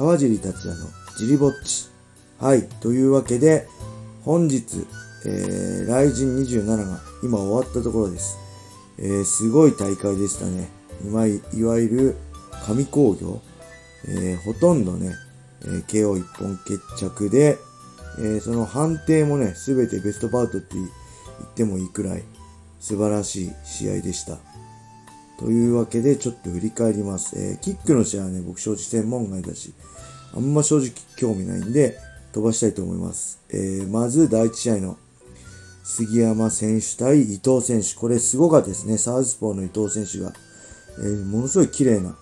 川尻達也のジリぼっち。はい。というわけで、本日、えー、ライジン27が今終わったところです。えー、すごい大会でしたね。いわいわゆる神工業。えー、ほとんどね、えー、KO 一本決着で、えー、その判定もね、すべてベストバウトって言ってもいいくらい素晴らしい試合でした。というわけで、ちょっと振り返ります。えー、キックの試合はね、僕正直専門外だし、あんま正直興味ないんで、飛ばしたいと思います。えー、まず第1試合の杉山選手対伊藤選手。これすごかったですね。サウスポーの伊藤選手が、えー、ものすごい綺麗な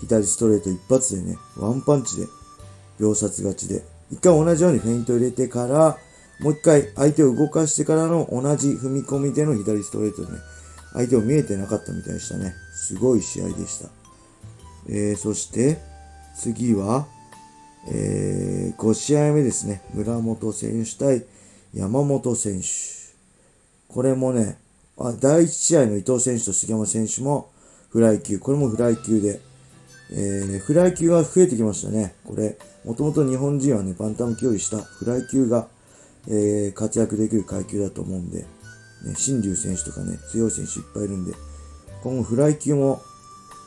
左ストレート一発でね、ワンパンチで秒殺勝ちで、一回同じようにフェイント入れてから、もう一回相手を動かしてからの同じ踏み込みでの左ストレートでね、相手を見えてなかったみたいでしたね。すごい試合でした。えー、そして、次は、えー、5試合目ですね。村本選手対山本選手。これもね、あ第1試合の伊藤選手と杉山選手もフライ級。これもフライ級で。えー、フライ級が増えてきましたね。これ、もともと日本人はね、バンタム級より下、フライ級が、えー、活躍できる階級だと思うんで、ね、新竜選手とかね、強い選手いっぱいいるんで、今後フライ級も、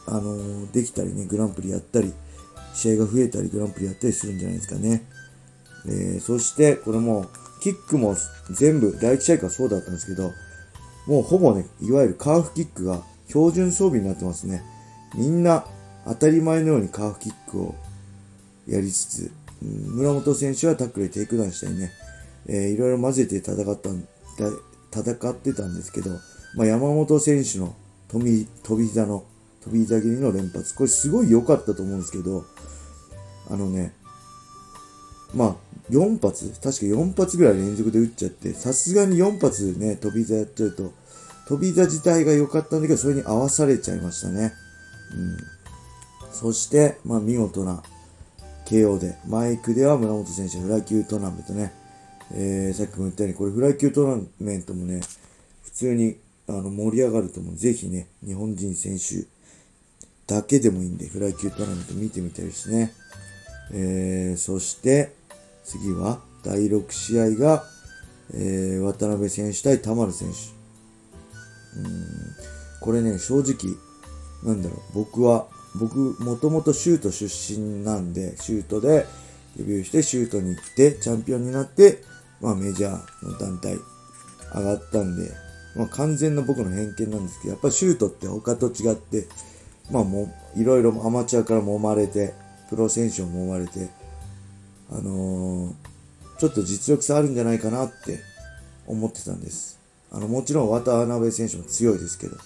あのー、できたりね、グランプリやったり、試合が増えたり、グランプリやったりするんじゃないですかね。えー、そして、これも、キックも全部、第1試合からそうだったんですけど、もうほぼね、いわゆるカーフキックが標準装備になってますね。みんな当たり前のようにカーフキックをやりつつ、村本選手はタックルでテイクダウンしたりね、えー、いろいろ混ぜて戦った戦ってたんですけど、まあ、山本選手の飛び飛び膝の飛び膝蹴りの連発、これすごい良かったと思うんですけど、あのね、まあ、4発、確か4発ぐらい連続で打っちゃって、さすがに4発ね、飛び膝やっちゃうと、飛び膝自体が良かったんだけど、それに合わされちゃいましたね。うん。そして、まあ、見事な KO で、マイクでは村本選手、フラ級トーナメントね、えー、さっきも言ったように、これフライ級トーナメントもね、普通にあの盛り上がると思う。ぜひね、日本人選手だけでもいいんで、フライ級トーナメント見てみたいですね。えー、そして、次は第6試合が、えー、渡辺選手対田丸選手。うん、これね、正直、なんだろう、僕は、僕、もともとシュート出身なんで、シュートでデビューしてシュートに行って、チャンピオンになって、まあメジャーの団体上がったんで、まあ完全な僕の偏見なんですけど、やっぱシュートって他と違って、まあも、いろいろアマチュアから揉まれて、プロ選手も揉まれて、あのー、ちょっと実力差あるんじゃないかなって思ってたんです。あの、もちろん渡辺選手も強いですけど。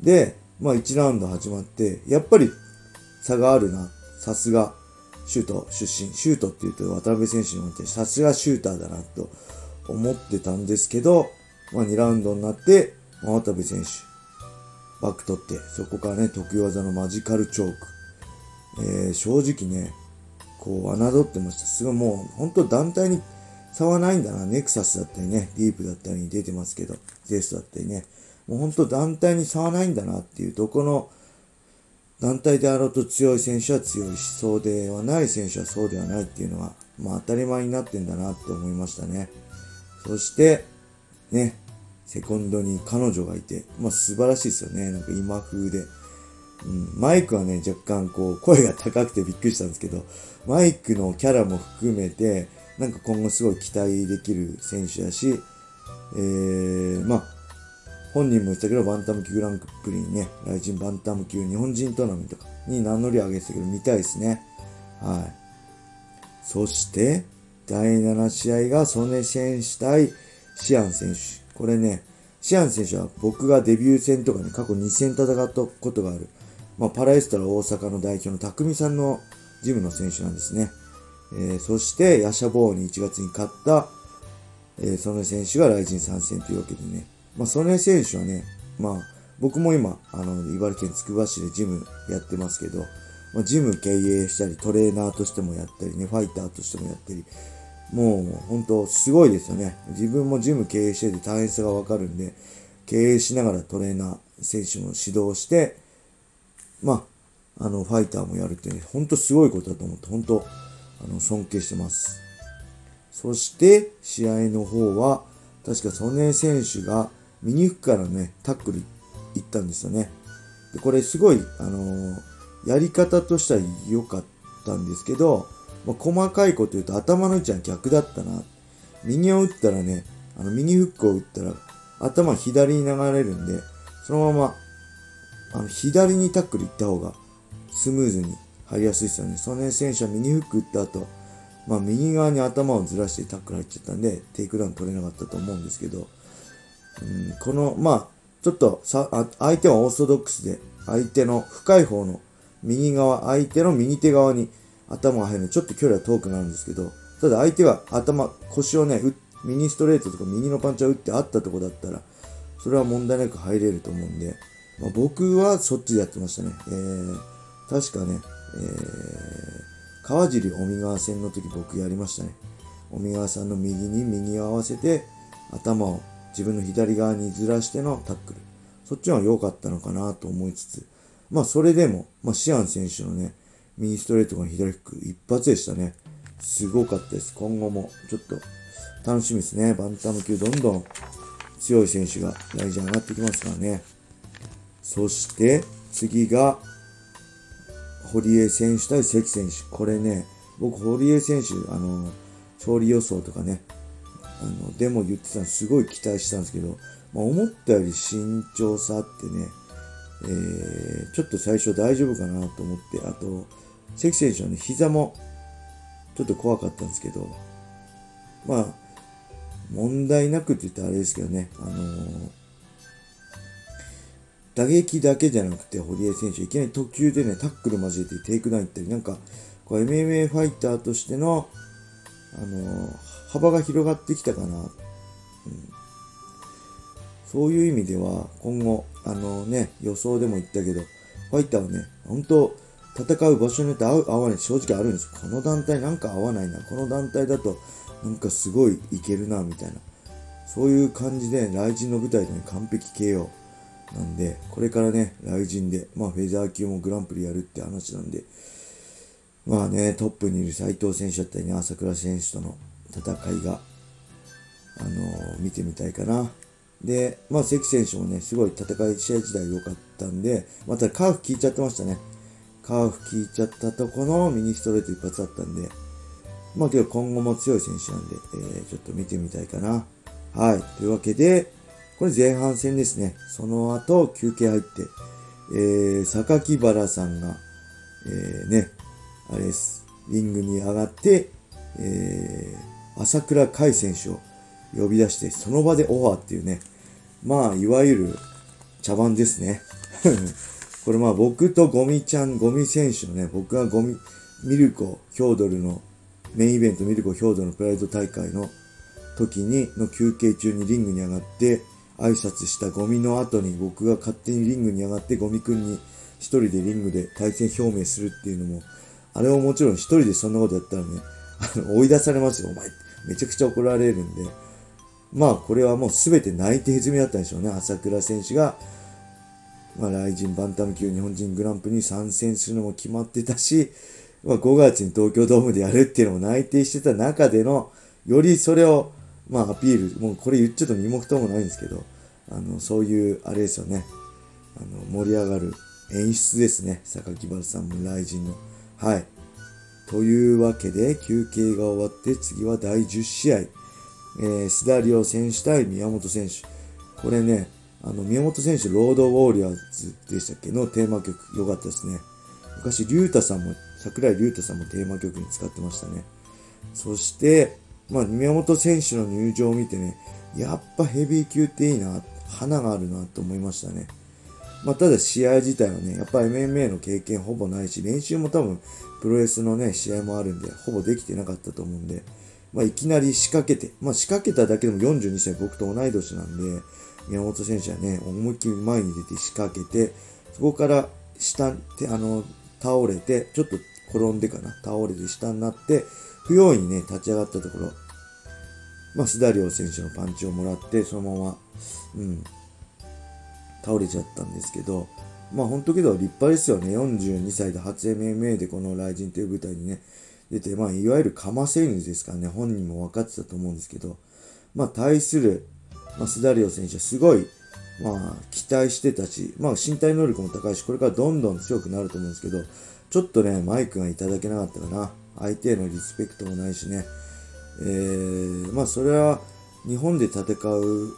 で、まあ1ラウンド始まって、やっぱり差があるな。さすがシュート出身、シュートって言うと渡辺選手に思ってさすがシューターだなと思ってたんですけど、まあ2ラウンドになって、まあ、渡辺選手、バック取って、そこからね、得意技のマジカルチョーク。えー、正直ね、こう、侮ってました。すごいもう、本当団体に差はないんだな。ネクサスだったりね、ディープだったりに出てますけど、ゼストだったりね。もう本当団体に差はないんだなっていう、どこの団体であろうと強い選手は強いし、そうではない選手はそうではないっていうのは、まあ当たり前になってんだなって思いましたね。そして、ね、セコンドに彼女がいて、まあ素晴らしいですよね。なんか今風で。うん、マイクはね、若干こう、声が高くてびっくりしたんですけど、マイクのキャラも含めて、なんか今後すごい期待できる選手だし、えー、まあ、本人も言ったけど、バンタム級グランプリにね、来人バンタム級日本人トーナメントかに名乗り上げてたけど、見たいですね。はい。そして、第7試合がソネ選手対シアン選手。これね、シアン選手は僕がデビュー戦とかね、過去2戦戦ったことがある、まあ、パラエストラ大阪の代表の匠さんのジムの選手なんですね。えー、そして、ヤシャボーに1月に勝った、えー、ソネ選手が来人参戦というわけでね、まあ、曽根選手はね、まあ、僕も今、あの、茨城県つくば市でジムやってますけど、まあ、ジム経営したり、トレーナーとしてもやったりね、ファイターとしてもやったり、もう、本当すごいですよね。自分もジム経営してて大変さがわかるんで、経営しながらトレーナー、選手も指導して、まあ、あの、ファイターもやるってね、ほんとすごいことだと思って、本当あの、尊敬してます。そして、試合の方は、確か曽根選手が右フックからね、タックル行ったんですよね。で、これすごい、あのー、やり方としては良かったんですけど、まあ、細かいこと言うと頭の位置は逆だったな。右を打ったらね、あの、右フックを打ったら、頭左に流れるんで、そのまま、あの、左にタックル行った方が、スムーズに入りやすいですよね。ソネ選手は右フック打った後、まあ、右側に頭をずらしてタックル入っちゃったんで、テイクダウン取れなかったと思うんですけど、うん、この、まあ、ちょっとさあ、相手はオーソドックスで、相手の深い方の右側、相手の右手側に頭が入るのでちょっと距離は遠くなるんですけど、ただ相手が頭、腰をね、右ストレートとか右のパンチャー打ってあったとこだったら、それは問題なく入れると思うんで、まあ、僕はそっちでやってましたね。えー、確かね、えー、川尻尾身川戦の時僕やりましたね。尾身川さんの右に右を合わせて、頭を自分の左側にずらしてのタックル。そっちは良かったのかなと思いつつ、まあそれでも、まあシアン選手のね、右ストレートが左フック一発でしたね。すごかったです。今後もちょっと楽しみですね。バンタム級どんどん強い選手が大事に上がってきますからね。そして次が堀江選手対関選手。これね、僕堀江選手、あの、勝利予想とかね、あの、でも言ってたのすごい期待したんですけど、まあ、思ったより慎重さあってね、えー、ちょっと最初大丈夫かなと思って、あと、関選手はね、膝もちょっと怖かったんですけど、まあ、問題なくって言ったらあれですけどね、あのー、打撃だけじゃなくて、堀江選手、いきなり特急でね、タックル交えてテイクダウン行ったり、なんか、こう MMA ファイターとしての、あのー、幅が広がってきたかな。うん、そういう意味では、今後、あのね、予想でも言ったけど、ファイターはね、本当戦う場所によって合う、合わない正直あるんですこの団体なんか合わないな。この団体だとなんかすごいいけるな、みたいな。そういう感じで、雷神の舞台でね、完璧 KO。なんで、これからね、雷神で、まあフェザー級もグランプリやるって話なんで、まあね、トップにいる斉藤選手だったりね、朝倉選手との戦いが、あのー、見てみたいかな。で、まあ関選手もね、すごい戦い、試合自体良かったんで、またカーフ効いちゃってましたね。カーフ効いちゃったとこのミニストレート一発だったんで、まあけど今後も強い選手なんで、えー、ちょっと見てみたいかな。はい。というわけで、これ前半戦ですね。その後休憩入って、えー、榊原さんが、えー、ね、あれです。リングに上がって、えー、朝倉海選手を呼び出して、その場でオファーっていうね、まあ、いわゆる茶番ですね。これまあ僕とゴミちゃん、ゴミ選手のね、僕がゴミ、ミルコ、ヒョードルのメインイベントミルコ、ヒョードルのプライド大会の時に、の休憩中にリングに上がって挨拶したゴミの後に僕が勝手にリングに上がってゴミくんに一人でリングで対戦表明するっていうのも、あれももちろん一人でそんなことやったらね、あの、追い出されますよ、お前。めちゃくちゃ怒られるんで。まあ、これはもう全て内定済みだったんでしょうね。朝倉選手がまあ、ライジンバンタム級日本人グランプリに参戦するのも決まってたし、まあ、5月に東京ドームでやるっていうのも内定してた中での、よりそれを、まあ、アピール、もうこれ言っちゃうと身も蓋もないんですけど、あの、そういう、あれですよね、あの、盛り上がる演出ですね、榊原さんもライジンの。はい。というわけで、休憩が終わって、次は第10試合。えー、須田亮選手対宮本選手。これね、あの、宮本選手、ロードウォーリアーズでしたっけ？のテーマ曲、良かったですね。昔、竜太さんも、桜井竜太さんもテーマ曲に使ってましたね。そして、まあ、宮本選手の入場を見てね、やっぱヘビー級っていいな、花があるなと思いましたね。まあ、ただ試合自体はね、やっぱ MMA の経験ほぼないし、練習も多分プロレスのね、試合もあるんで、ほぼできてなかったと思うんで、まあ、いきなり仕掛けて、まあ、仕掛けただけでも42歳、僕と同い年なんで、宮本選手はね、思いっきり前に出て仕掛けて、そこから下、あの、倒れて、ちょっと転んでかな、倒れて下になって、不用意にね、立ち上がったところ、まあ、須田亮選手のパンチをもらって、そのまま、うん、倒れちゃったんですけど、まあ本当けど立派ですよね。42歳で初 MMA でこのライジンという舞台にね、出て、まあいわゆるかませ犬ですからね、本人も分かってたと思うんですけど、まあ対する、まあ、スダリオ選手はすごい、まあ期待してたし、まあ身体能力も高いし、これからどんどん強くなると思うんですけど、ちょっとね、マイクがいただけなかったかな。相手へのリスペクトもないしね。えー、まあそれは日本で戦う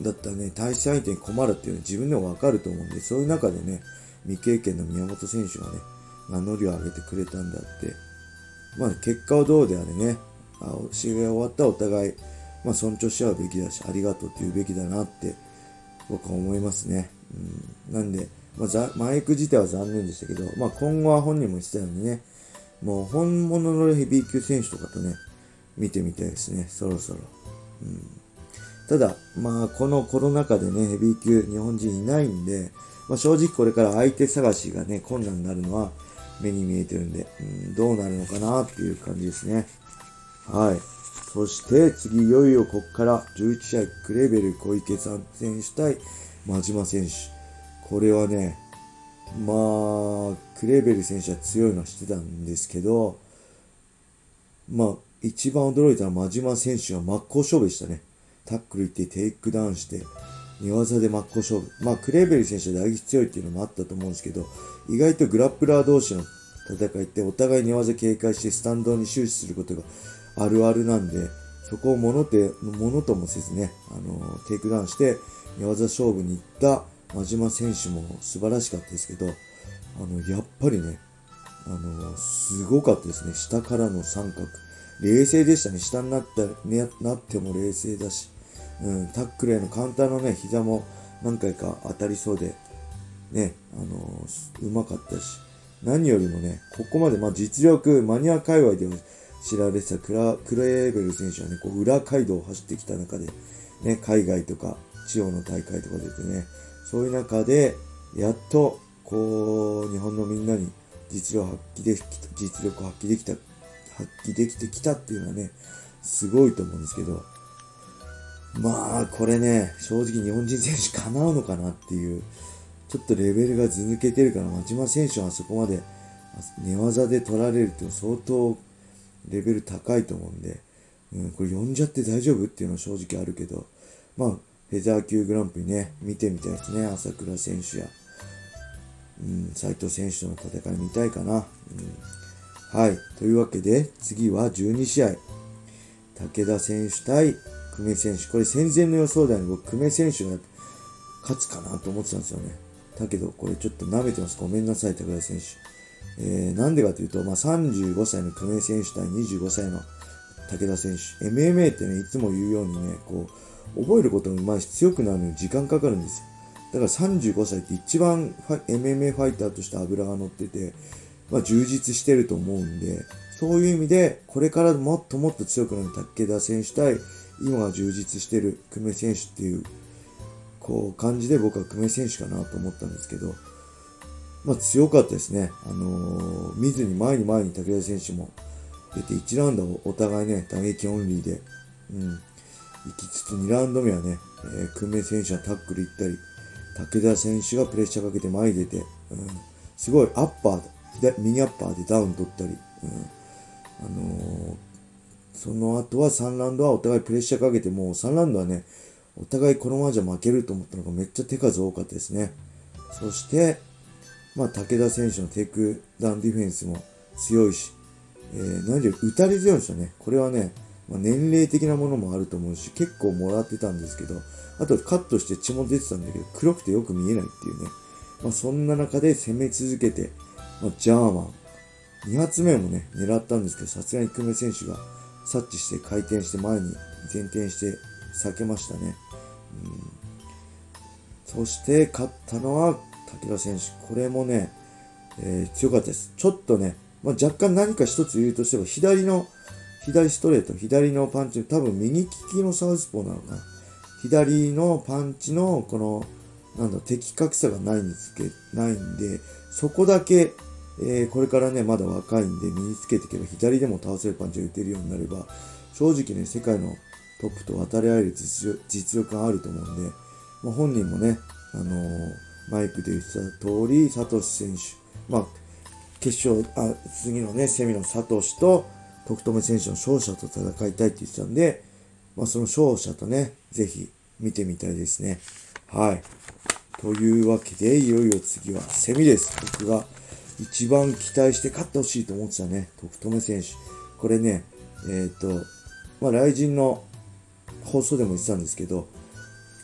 だったらね、対戦相手に困るっていうのは自分でもわかると思うんで、そういう中でね、未経験の宮本選手がね、名乗りを上げてくれたんだって、まあ結果はどうであれね、あ試合が終わったお互い、まあ尊重し合うべきだし、ありがとうって言うべきだなって僕は思いますね。うん、なんで、まあ、マイク自体は残念でしたけど、まあ今後は本人も言ってたようにね、もう本物のヘビー級選手とかとね、見てみたいですね、そろそろ。うんただ、まあ、このコロナ禍でね、ヘビー級日本人いないんで、まあ、正直これから相手探しがね、困難になるのは目に見えてるんで、うん、どうなるのかなっていう感じですね。はい。そして次、いよいよこっから11試合、クレベル小池さん選手対摩嶋選手。これはね、まあ、クレベル選手は強いのは知ってたんですけど、まあ、一番驚いたのは摩嶋選手は真っ向勝負でしたね。タックル行ってテイクダウンして、寝技で真っ向勝負。まあ、クレーベル選手は打撃強いっていうのもあったと思うんですけど、意外とグラップラー同士の戦いってお互い寝技警戒してスタンドに終始することがあるあるなんで、そこをものて、ものともせずね、あの、テイクダウンして寝技勝負に行った摩嶋選手も素晴らしかったですけど、あの、やっぱりね、あの、すごかったですね。下からの三角。冷静でしたね。下になった、ね、なっても冷静だし。うん、タックルへのカウンターのね、膝も何回か当たりそうで、ね、あのー、うまかったし、何よりもね、ここまで、まあ、実力、マニア界隈では知られてたクラクレーベル選手はね、こう裏街道を走ってきた中で、ね、海外とか地方の大会とか出てね、そういう中で、やっと、こう、日本のみんなに実力発揮でき、実力発揮できた、発揮できてきたっていうのはね、すごいと思うんですけど、まあ、これね、正直日本人選手叶うのかなっていう、ちょっとレベルがず抜けてるから、松島選手はあそこまで寝技で取られるっていうのは相当レベル高いと思うんで、うん、これ呼んじゃって大丈夫っていうのは正直あるけど、まあ、フェザー級グランプリね、見てみたいですね。朝倉選手や、うん、斉藤選手との戦い見たいかな。うん、はい。というわけで、次は12試合。武田選手対久米選手。これ戦前の予想では僕、久米選手が勝つかなと思ってたんですよね。だけど、これちょっと舐めてます。ごめんなさい、高田選手。えー、なんでかというと、まあ、35歳の久米選手対25歳の武田選手。MMA ってね、いつも言うようにね、こう、覚えることも上手いし強くなるのに時間かかるんですよ。だから35歳って一番ファ MMA ファイターとして油が乗ってて、まあ、充実してると思うんで、そういう意味で、これからもっともっと強くなる武田選手対今が充実してる久米選手っていう、こう感じで僕は久米選手かなと思ったんですけど、まあ強かったですね。あのー、見ずに前に前に武田選手も出て1ラウンドお互いね、打撃オンリーで、うん、行きつつ2ラウンド目はね、えー、久米選手はタックル行ったり、武田選手がプレッシャーかけて前に出て、うん、すごいアッパー、右アッパーでダウン取ったり、うん、あのーその後は3ラウンドはお互いプレッシャーかけて、もう3ラウンドはね、お互いこのままじゃ負けると思ったのがめっちゃ手数多かったですね。そして、まあ、武田選手のテイクダウンディフェンスも強いし、えー、何より打たれ強いんですよね。これはね、まあ、年齢的なものもあると思うし、結構もらってたんですけど、あとカットして血も出てたんだけど、黒くてよく見えないっていうね。まあ、そんな中で攻め続けて、まあ、ジャーマン、2発目もね、狙ったんですけど、さすがに久米選手が察知して回転して前に前転して避けましたね。うん、そして勝ったのは武田選手。これもね、えー、強かったです。ちょっとね、まあ、若干何か一つ言うとしても、左の、左ストレート、左のパンチ、多分右利きのサウスポーなのかな。左のパンチの、この、なんだ、的確さがないんですけ、ないんで、そこだけえー、これからね、まだ若いんで身につけていけば左でも倒せるパンチが打てるようになれば、正直ね、世界のトップと渡り合える実力があると思うんで、まあ、本人もね、あのー、マイクで言ってた通り、サトシ選手、まあ、決勝、あ、次のね、セミのサトシと、徳留選手の勝者と戦いたいって言ってたんで、まあ、その勝者とね、ぜひ見てみたいですね。はい。というわけで、いよいよ次はセミです。僕が一番期待して勝ってほしいと思ってたね、徳留選手。これね、えっ、ー、と、まあ、雷神の放送でも言ってたんですけど、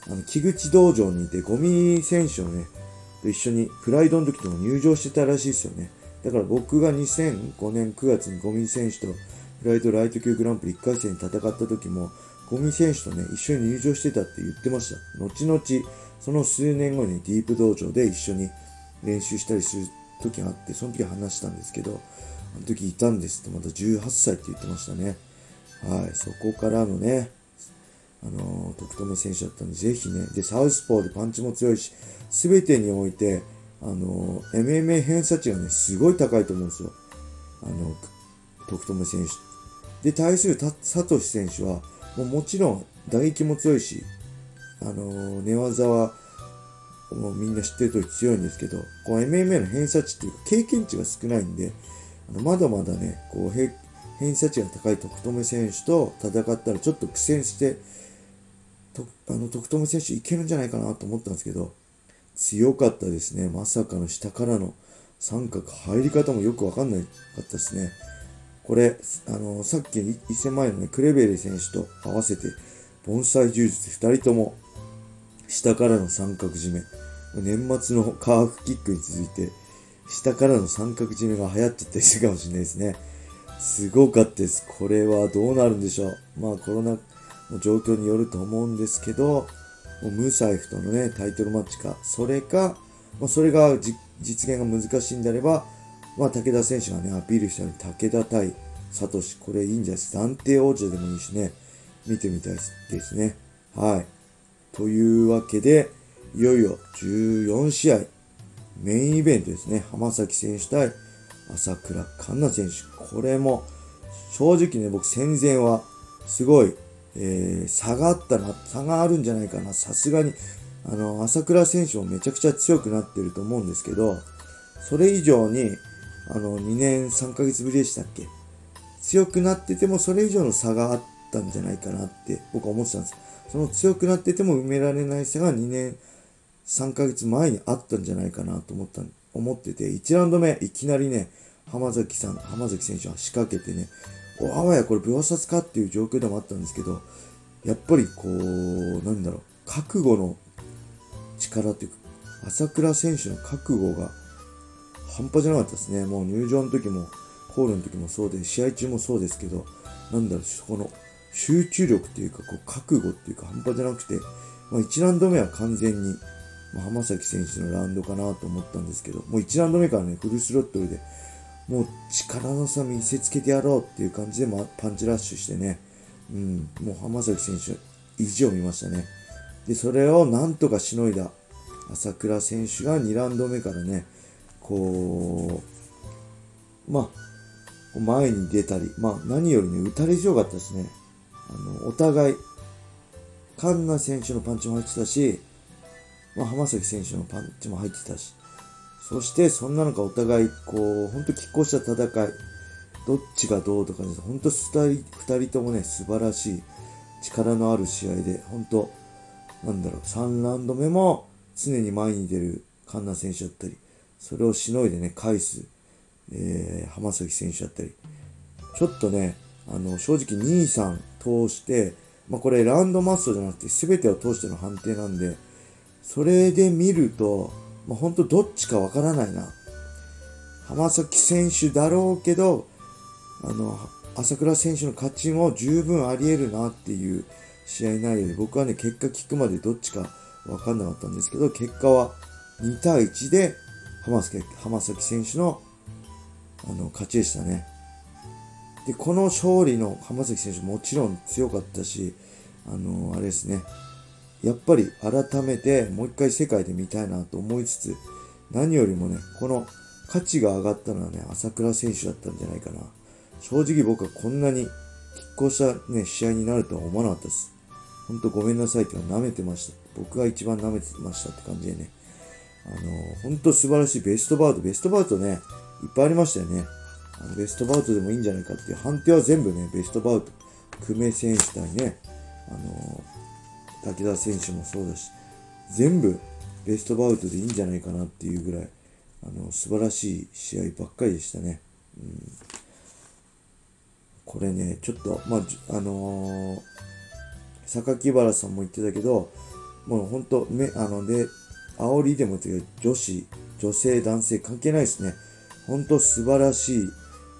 あの、木口道場にいて、ゴミ選手をね、と一緒にプライドの時とも入場してたらしいですよね。だから僕が2005年9月にゴミ選手とプライドライト級グランプリ1回戦に戦った時も、ゴミ選手とね、一緒に入場してたって言ってました。後々、その数年後にディープ道場で一緒に練習したりする時があって、その時話したんですけど、あの時いたんですって、まだ18歳って言ってましたね。はい、そこからのね、あのー、徳留選手だったんで、ぜひね、で、サウスポーでパンチも強いし、すべてにおいて、あのー、MMA 偏差値がね、すごい高いと思うんですよ。あの、徳留選手。で、対するサトシ選手は、もうもちろん打撃も強いし、あのー、寝技は、もうみんな知ってる通り強いんですけど、こう MMA の偏差値っていうか経験値が少ないんで、あのまだまだね、こう偏差値が高い徳留選手と戦ったらちょっと苦戦して、とあの徳留選手いけるんじゃないかなと思ったんですけど、強かったですね。まさかの下からの三角入り方もよくわかんないかったですね。これ、あの、さっき一戦前のね、クレベレ選手と合わせて、盆栽柔術二人とも、下からの三角締め。年末のカーフキックに続いて、下からの三角締めが流行っちゃったりするかもしれないですね。すごかったです。これはどうなるんでしょう。まあコロナの状況によると思うんですけど、もうムサイフとのね、タイトルマッチか、それか、まあ、それが実現が難しいんであれば、まあ、武田選手がね、アピールしたように、武田対サトシ、これいいんじゃないですか。暫定王者でもいいしね、見てみたいですね。はい。というわけで、いよいよ14試合、メインイベントですね。浜崎選手対朝倉環奈選手。これも、正直ね、僕戦前は、すごい、えー、差があったな、差があるんじゃないかな。さすがに、あの、朝倉選手もめちゃくちゃ強くなってると思うんですけど、それ以上に、あの、2年3ヶ月ぶりでしたっけ？強くなっててもそれ以上の差があったんじゃないかなって僕は思ってたんです。その強くなってても埋められない差が2年3ヶ月前にあったんじゃないかなと思った、思ってて、1ラウンド目いきなりね、浜崎さん、浜崎選手は仕掛けてね、おあわやこれ秒殺かっていう状況でもあったんですけど、やっぱりこう、なんだろう、覚悟の力っていうか、朝倉選手の覚悟が半端じゃなかったですね。もう入場の時も、ホールの時もそうで、試合中もそうですけど、なんだろう、そこの集中力っていうか、こう、覚悟っていうか半端じゃなくて、まあ、1ラウンド目は完全に、まあ、浜崎選手のラウンドかなと思ったんですけど、もう1ラウンド目からね、フルスロットルで、もう力の差見せつけてやろうっていう感じで、まあ、パンチラッシュしてね、うん、もう浜崎選手、意地を見ましたね。で、それをなんとかしのいだ朝倉選手が2ラウンド目からね、こう、まあ、前に出たり、まあ何よりね、打たれ強かったですね。あの、お互い、カンナ選手のパンチも入ってたし、まあ浜崎選手のパンチも入ってたし、そしてそんな中お互い、こう、ほんと拮抗した戦い、どっちがどうとかです。ほんと二人、二人ともね、素晴らしい力のある試合で、ほんと、なんだろう、3ラウンド目も常に前に出るカンナ選手だったり、それをしのいでね、返す、えー、浜崎選手だったり、ちょっとね、あの、正直2、3通して、まあ、これラウンドマストじゃなくて全てを通しての判定なんで、それで見ると、まあ、本当どっちかわからないな。浜崎選手だろうけど、あの、朝倉選手の勝ちも十分あり得るなっていう試合内容で、僕はね、結果聞くまでどっちかわかんなかったんですけど、結果は2対1で浜崎浜崎選手のあの勝ちでしたね。で、この勝利の浜崎選手もちろん強かったし、あのあれですね、やっぱり改めてもう一回世界で見たいなと思いつつ、何よりもね、この価値が上がったのはね、朝倉選手だったんじゃないかな。正直僕はこんなに拮抗したね、試合になるとは思わなかったです。ほんとごめんなさいって舐めてました。僕が一番舐めてましたって感じでね。あの、本当素晴らしいベストバウト、ベストバウトね、いっぱいありましたよね。あのベストバウトでもいいんじゃないかっていう判定は全部ね、ベストバウト。久米選手対ね、あの、武田選手もそうだし、全部ベストバウトでいいんじゃないかなっていうぐらい、あの、素晴らしい試合ばっかりでしたね。うん、これね、ちょっと、まあ、あのー、榊原さんも言ってたけど、もう本当、め、あの、で、煽りでも言って女子、女性、男性関係ないですね。本当素晴らしい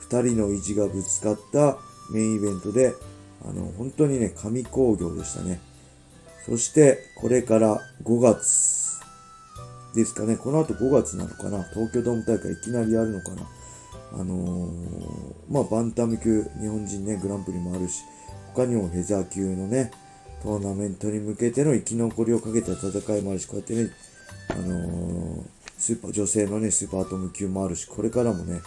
2人の意地がぶつかったメインイベントで、あの、本当にね、神工業でしたね。そして、これから5月ですかね。この後5月なのかな。東京ドーム大会いきなりやるのかな。あのー、まあ、バンタム級、日本人ね、グランプリもあるし、他にもフェザー級のね、トーナメントに向けての生き残りをかけた戦いもあるし、こうやってね、あのー、スーパー、女性のね、スーパーアトム級もあるし、これからもね、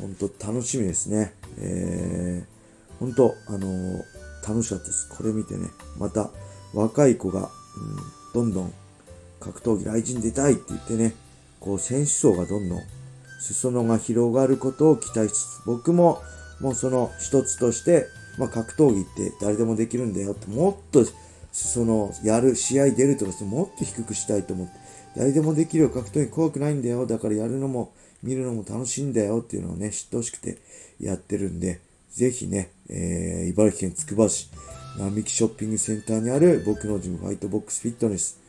ほんと楽しみですね。えー、ほんと、あのー、楽しかったです。これ見てね、また若い子が、うん、どんどん格闘技来人出たいって言ってね、こう選手層がどんどん裾野が広がることを期待しつつ、僕ももうその一つとして、まあ、格闘技って誰でもできるんだよって、もっと裾野やる、試合出るとかしてもっと低くしたいと思って、誰でもできるよ、格闘技怖くないんだよ、だからやるのも見るのも楽しいんだよっていうのをね、知ってほしくてやってるんで、ぜひね、えー、茨城県つくば市、並木ショッピングセンターにある僕のジムファイトボックスフィットネス。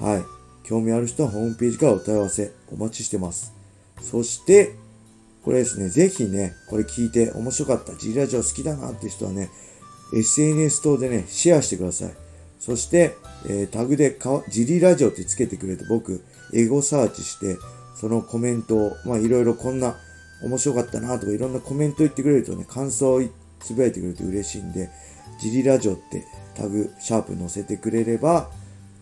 はい。興味ある人はホームページからお問い合わせお待ちしてます。そして、これですね、ぜひね、これ聞いて面白かった、ジラジオ好きだなっていう人はね、SNS 等でね、シェアしてください。そして、えー、タグでかジリラジオってつけてくれて僕、エゴサーチして、そのコメントを、まあいろいろこんな面白かったなとかいろんなコメント言ってくれるとね、感想をつぶやいてくれると嬉しいんで、ジリラジオってタグ、シャープ載せてくれれば、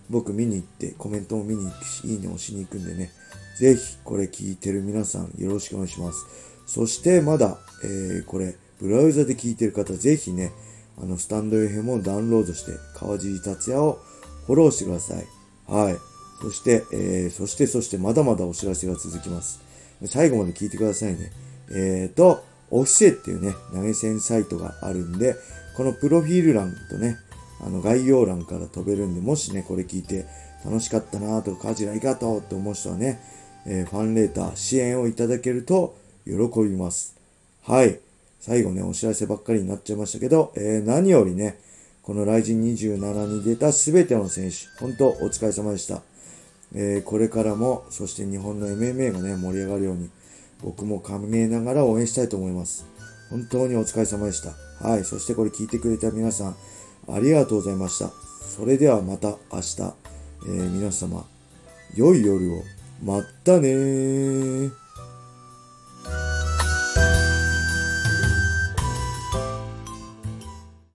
僕見に行ってコメントも見に行くし、いいね押しに行くんでね、ぜひこれ聞いてる皆さんよろしくお願いします。そしてまだ、えー、これ、ブラウザで聞いてる方、ぜひね、あの、スタンド FM をダウンロードして、川尻達也をフォローしてください。はい。そして、えー、そして、そして、まだまだお知らせが続きます。最後まで聞いてくださいね。えーと、オフィセっていうね、投げ銭サイトがあるんで、このプロフィール欄とね、あの概要欄から飛べるんで、もしね、これ聞いて楽しかったなとか、カジラありがとうって思う人はね、えー、ファンレーター、支援をいただけると喜びます。はい。最後ね、お知らせばっかりになっちゃいましたけど、えー、何よりね、このライジン27に出たすべての選手、本当お疲れ様でした。えー、これからも、そして日本の MMA がね、盛り上がるように、僕も歓迎ながら応援したいと思います。本当にお疲れ様でした。はい。そしてこれ聞いてくれた皆さん、ありがとうございました。それではまた明日、えー、皆様、良い夜を。まったねー。